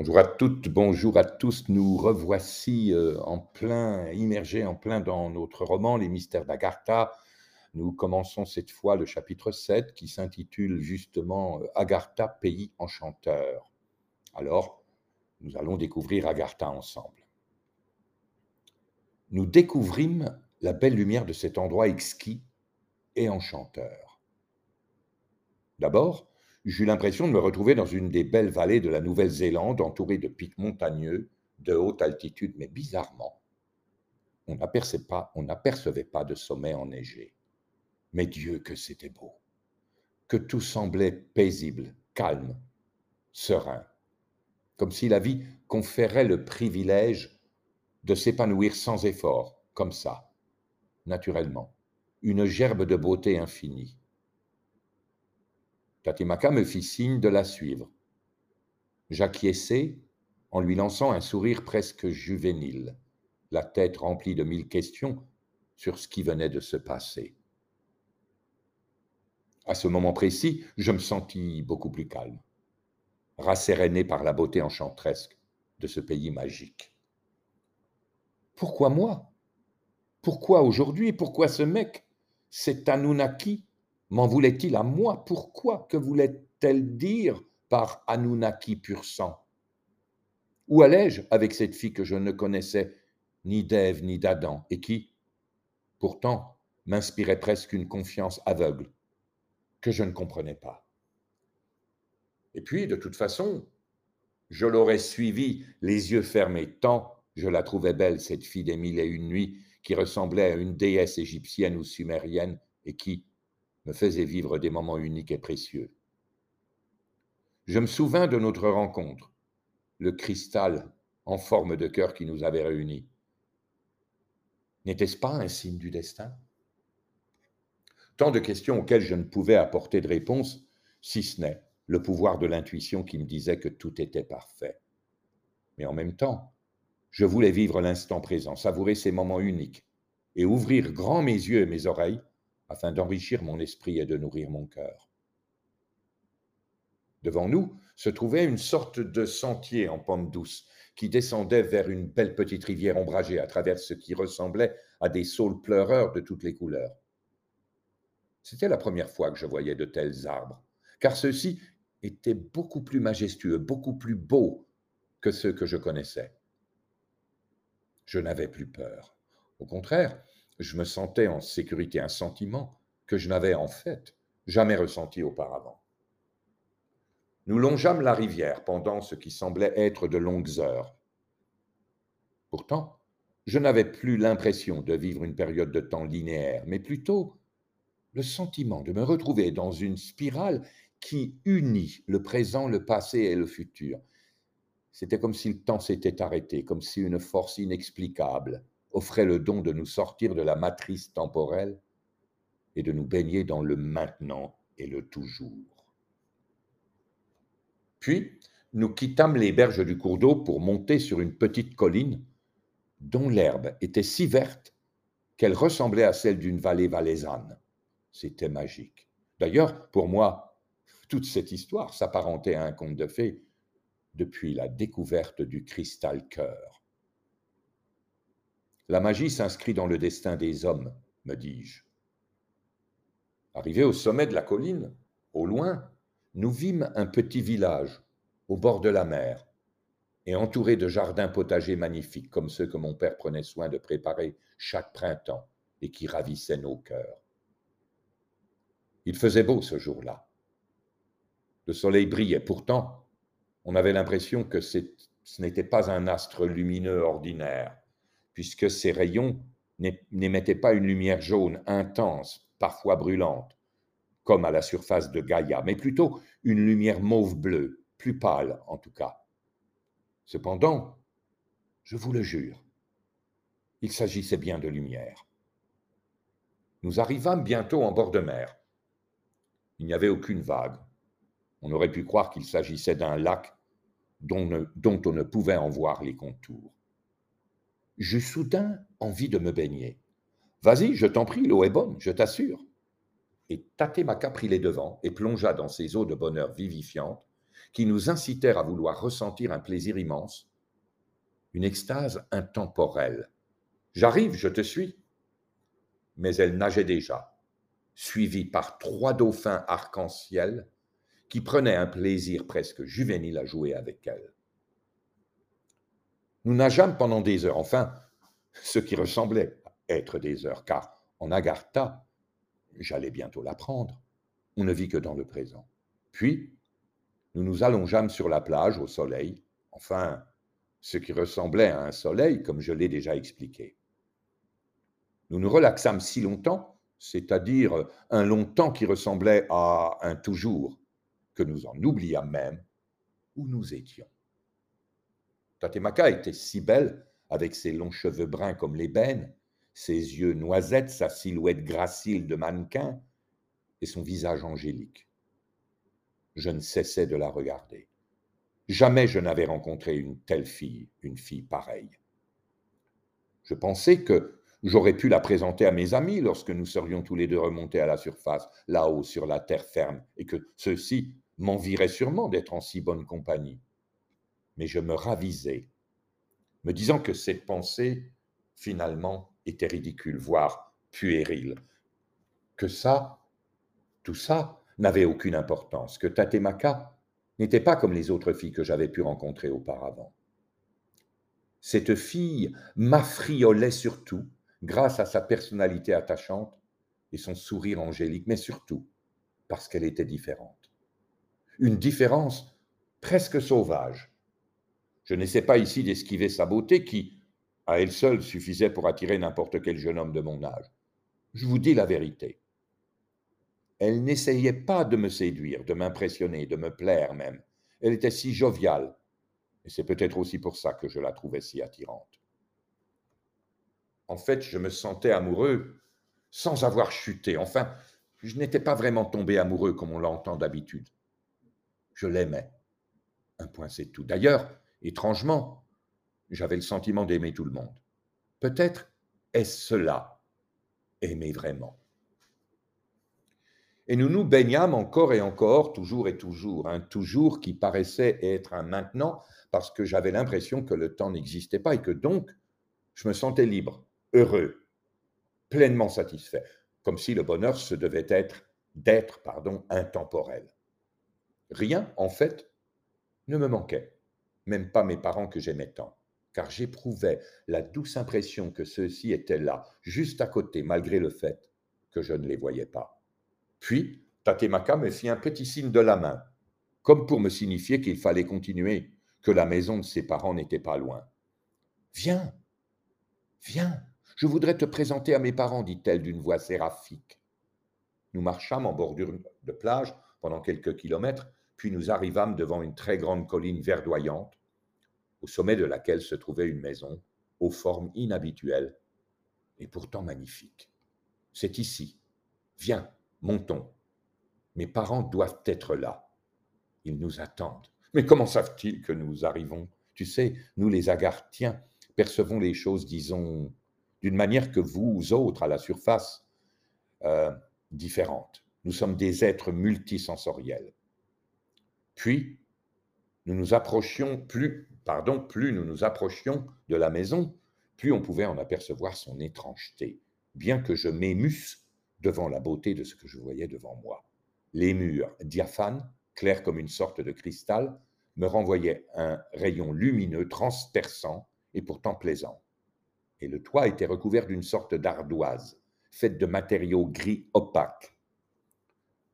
Bonjour à toutes, bonjour à tous. Nous revoici euh, en plein, immergés en plein dans notre roman Les mystères d'Agartha. Nous commençons cette fois le chapitre 7 qui s'intitule justement euh, Agartha, pays enchanteur. Alors, nous allons découvrir Agartha ensemble. Nous découvrîmes la belle lumière de cet endroit exquis et enchanteur. D'abord, j'eus l'impression de me retrouver dans une des belles vallées de la Nouvelle-Zélande, entourée de pics montagneux de haute altitude, mais bizarrement, on n'apercevait pas, pas de sommet enneigé. Mais Dieu, que c'était beau, que tout semblait paisible, calme, serein, comme si la vie conférait le privilège de s'épanouir sans effort, comme ça, naturellement, une gerbe de beauté infinie. Tatimaka me fit signe de la suivre. J'acquiesçai en lui lançant un sourire presque juvénile, la tête remplie de mille questions sur ce qui venait de se passer. À ce moment précis, je me sentis beaucoup plus calme, rasséréné par la beauté enchantresque de ce pays magique. Pourquoi moi? Pourquoi aujourd'hui? Pourquoi ce mec? Cet Anunnaki? M'en voulait-il à moi? Pourquoi? Que voulait-elle dire par Anunnaki pur sang? Où allais-je avec cette fille que je ne connaissais ni d'Ève ni d'Adam et qui, pourtant, m'inspirait presque une confiance aveugle que je ne comprenais pas? Et puis, de toute façon, je l'aurais suivie les yeux fermés, tant je la trouvais belle, cette fille des mille et une nuits, qui ressemblait à une déesse égyptienne ou sumérienne et qui, me faisait vivre des moments uniques et précieux. Je me souvins de notre rencontre, le cristal en forme de cœur qui nous avait réunis. N'était-ce pas un signe du destin? Tant de questions auxquelles je ne pouvais apporter de réponse, si ce n'est le pouvoir de l'intuition qui me disait que tout était parfait. Mais en même temps, je voulais vivre l'instant présent, savourer ces moments uniques et ouvrir grand mes yeux et mes oreilles afin d'enrichir mon esprit et de nourrir mon cœur. Devant nous se trouvait une sorte de sentier en pente douce qui descendait vers une belle petite rivière ombragée à travers ce qui ressemblait à des saules pleureurs de toutes les couleurs. C'était la première fois que je voyais de tels arbres, car ceux-ci étaient beaucoup plus majestueux, beaucoup plus beaux que ceux que je connaissais. Je n'avais plus peur. Au contraire, je me sentais en sécurité, un sentiment que je n'avais en fait jamais ressenti auparavant. Nous longeâmes la rivière pendant ce qui semblait être de longues heures. Pourtant, je n'avais plus l'impression de vivre une période de temps linéaire, mais plutôt le sentiment de me retrouver dans une spirale qui unit le présent, le passé et le futur. C'était comme si le temps s'était arrêté, comme si une force inexplicable offrait le don de nous sortir de la matrice temporelle et de nous baigner dans le maintenant et le toujours. Puis, nous quittâmes les berges du cours d'eau pour monter sur une petite colline dont l'herbe était si verte qu'elle ressemblait à celle d'une vallée valaisanne. C'était magique. D'ailleurs, pour moi, toute cette histoire s'apparentait à un conte de fées depuis la découverte du cristal cœur. La magie s'inscrit dans le destin des hommes, me dis-je. Arrivé au sommet de la colline, au loin, nous vîmes un petit village au bord de la mer et entouré de jardins potagers magnifiques comme ceux que mon père prenait soin de préparer chaque printemps et qui ravissaient nos cœurs. Il faisait beau ce jour-là. Le soleil brillait, pourtant, on avait l'impression que ce n'était pas un astre lumineux ordinaire, puisque ces rayons n'émettaient pas une lumière jaune intense, parfois brûlante, comme à la surface de Gaïa, mais plutôt une lumière mauve-bleu, plus pâle en tout cas. Cependant, je vous le jure, il s'agissait bien de lumière. Nous arrivâmes bientôt en bord de mer. Il n'y avait aucune vague. On aurait pu croire qu'il s'agissait d'un lac dont, dont on ne pouvait en voir les contours j'eus soudain envie de me baigner. Vas-y, je t'en prie, l'eau est bonne, je t'assure. Et Tatemaka prit les devants et plongea dans ces eaux de bonheur vivifiante qui nous incitèrent à vouloir ressentir un plaisir immense, une extase intemporelle. J'arrive, je te suis. Mais elle nageait déjà, suivie par trois dauphins arc-en-ciel qui prenaient un plaisir presque juvénile à jouer avec elle. Nous nageâmes pendant des heures, enfin, ce qui ressemblait être des heures, car en Agartha, j'allais bientôt l'apprendre, on ne vit que dans le présent. Puis, nous nous allongeâmes sur la plage au soleil, enfin, ce qui ressemblait à un soleil, comme je l'ai déjà expliqué. Nous nous relaxâmes si longtemps, c'est-à-dire un longtemps qui ressemblait à un toujours, que nous en oubliâmes même où nous étions. Tatemaka était si belle, avec ses longs cheveux bruns comme l'ébène, ses yeux noisettes, sa silhouette gracile de mannequin et son visage angélique. Je ne cessais de la regarder. Jamais je n'avais rencontré une telle fille, une fille pareille. Je pensais que j'aurais pu la présenter à mes amis lorsque nous serions tous les deux remontés à la surface, là-haut sur la terre ferme, et que ceux-ci m'envieraient sûrement d'être en si bonne compagnie. Mais je me ravisais, me disant que cette pensée, finalement, était ridicule, voire puérile, que ça, tout ça, n'avait aucune importance, que Tatemaka n'était pas comme les autres filles que j'avais pu rencontrer auparavant. Cette fille m'affriolait surtout grâce à sa personnalité attachante et son sourire angélique, mais surtout parce qu'elle était différente. Une différence presque sauvage. Je n'essaie pas ici d'esquiver sa beauté qui, à elle seule, suffisait pour attirer n'importe quel jeune homme de mon âge. Je vous dis la vérité. Elle n'essayait pas de me séduire, de m'impressionner, de me plaire même. Elle était si joviale, et c'est peut-être aussi pour ça que je la trouvais si attirante en fait, je me sentais amoureux sans avoir chuté. Enfin, je n'étais pas vraiment tombé amoureux comme on l'entend d'habitude. Je l'aimais. Un point, c'est tout. D'ailleurs, étrangement, j'avais le sentiment d'aimer tout le monde. Peut-être est-ce cela, aimer vraiment. Et nous nous baignâmes encore et encore, toujours et toujours, un toujours qui paraissait être un maintenant, parce que j'avais l'impression que le temps n'existait pas et que donc je me sentais libre heureux, pleinement satisfait, comme si le bonheur se devait être d'être, pardon, intemporel. Rien, en fait, ne me manquait, même pas mes parents que j'aimais tant, car j'éprouvais la douce impression que ceux-ci étaient là, juste à côté, malgré le fait que je ne les voyais pas. Puis, Tatemaka me fit un petit signe de la main, comme pour me signifier qu'il fallait continuer, que la maison de ses parents n'était pas loin. Viens, viens, je voudrais te présenter à mes parents, dit-elle d'une voix séraphique. Nous marchâmes en bordure de plage pendant quelques kilomètres, puis nous arrivâmes devant une très grande colline verdoyante, au sommet de laquelle se trouvait une maison aux formes inhabituelles et pourtant magnifiques. C'est ici. Viens, montons. Mes parents doivent être là. Ils nous attendent. Mais comment savent-ils que nous arrivons? Tu sais, nous les Agarthiens percevons les choses, disons, d'une manière que vous autres à la surface euh, différente. Nous sommes des êtres multisensoriels. Puis, nous nous approchions plus, nous nous approchions de la maison, plus on pouvait en apercevoir son étrangeté, bien que je m'émusse devant la beauté de ce que je voyais devant moi. Les murs, diaphanes, clairs comme une sorte de cristal, me renvoyaient un rayon lumineux transperçant et pourtant plaisant et le toit était recouvert d'une sorte d'ardoise, faite de matériaux gris opaques.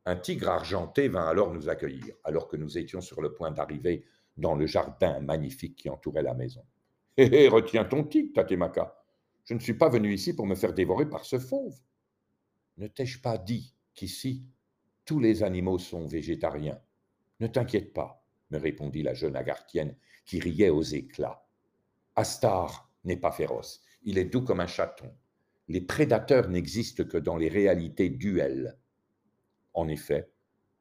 Un tigre argenté vint alors nous accueillir, alors que nous étions sur le point d'arriver dans le jardin magnifique qui entourait la maison. Hé hé, retiens ton tigre, Tatemaka. Je ne suis pas venu ici pour me faire dévorer par ce fauve. Ne t'ai-je pas dit qu'ici, tous les animaux sont végétariens? Ne t'inquiète pas, me répondit la jeune agartienne qui riait aux éclats. Astar n'est pas féroce il est doux comme un chaton. Les prédateurs n'existent que dans les réalités duelles. En effet,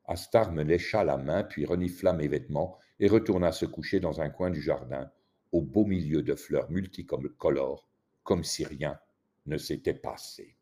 Astar me lécha la main, puis renifla mes vêtements et retourna se coucher dans un coin du jardin, au beau milieu de fleurs multicolores, comme si rien ne s'était passé.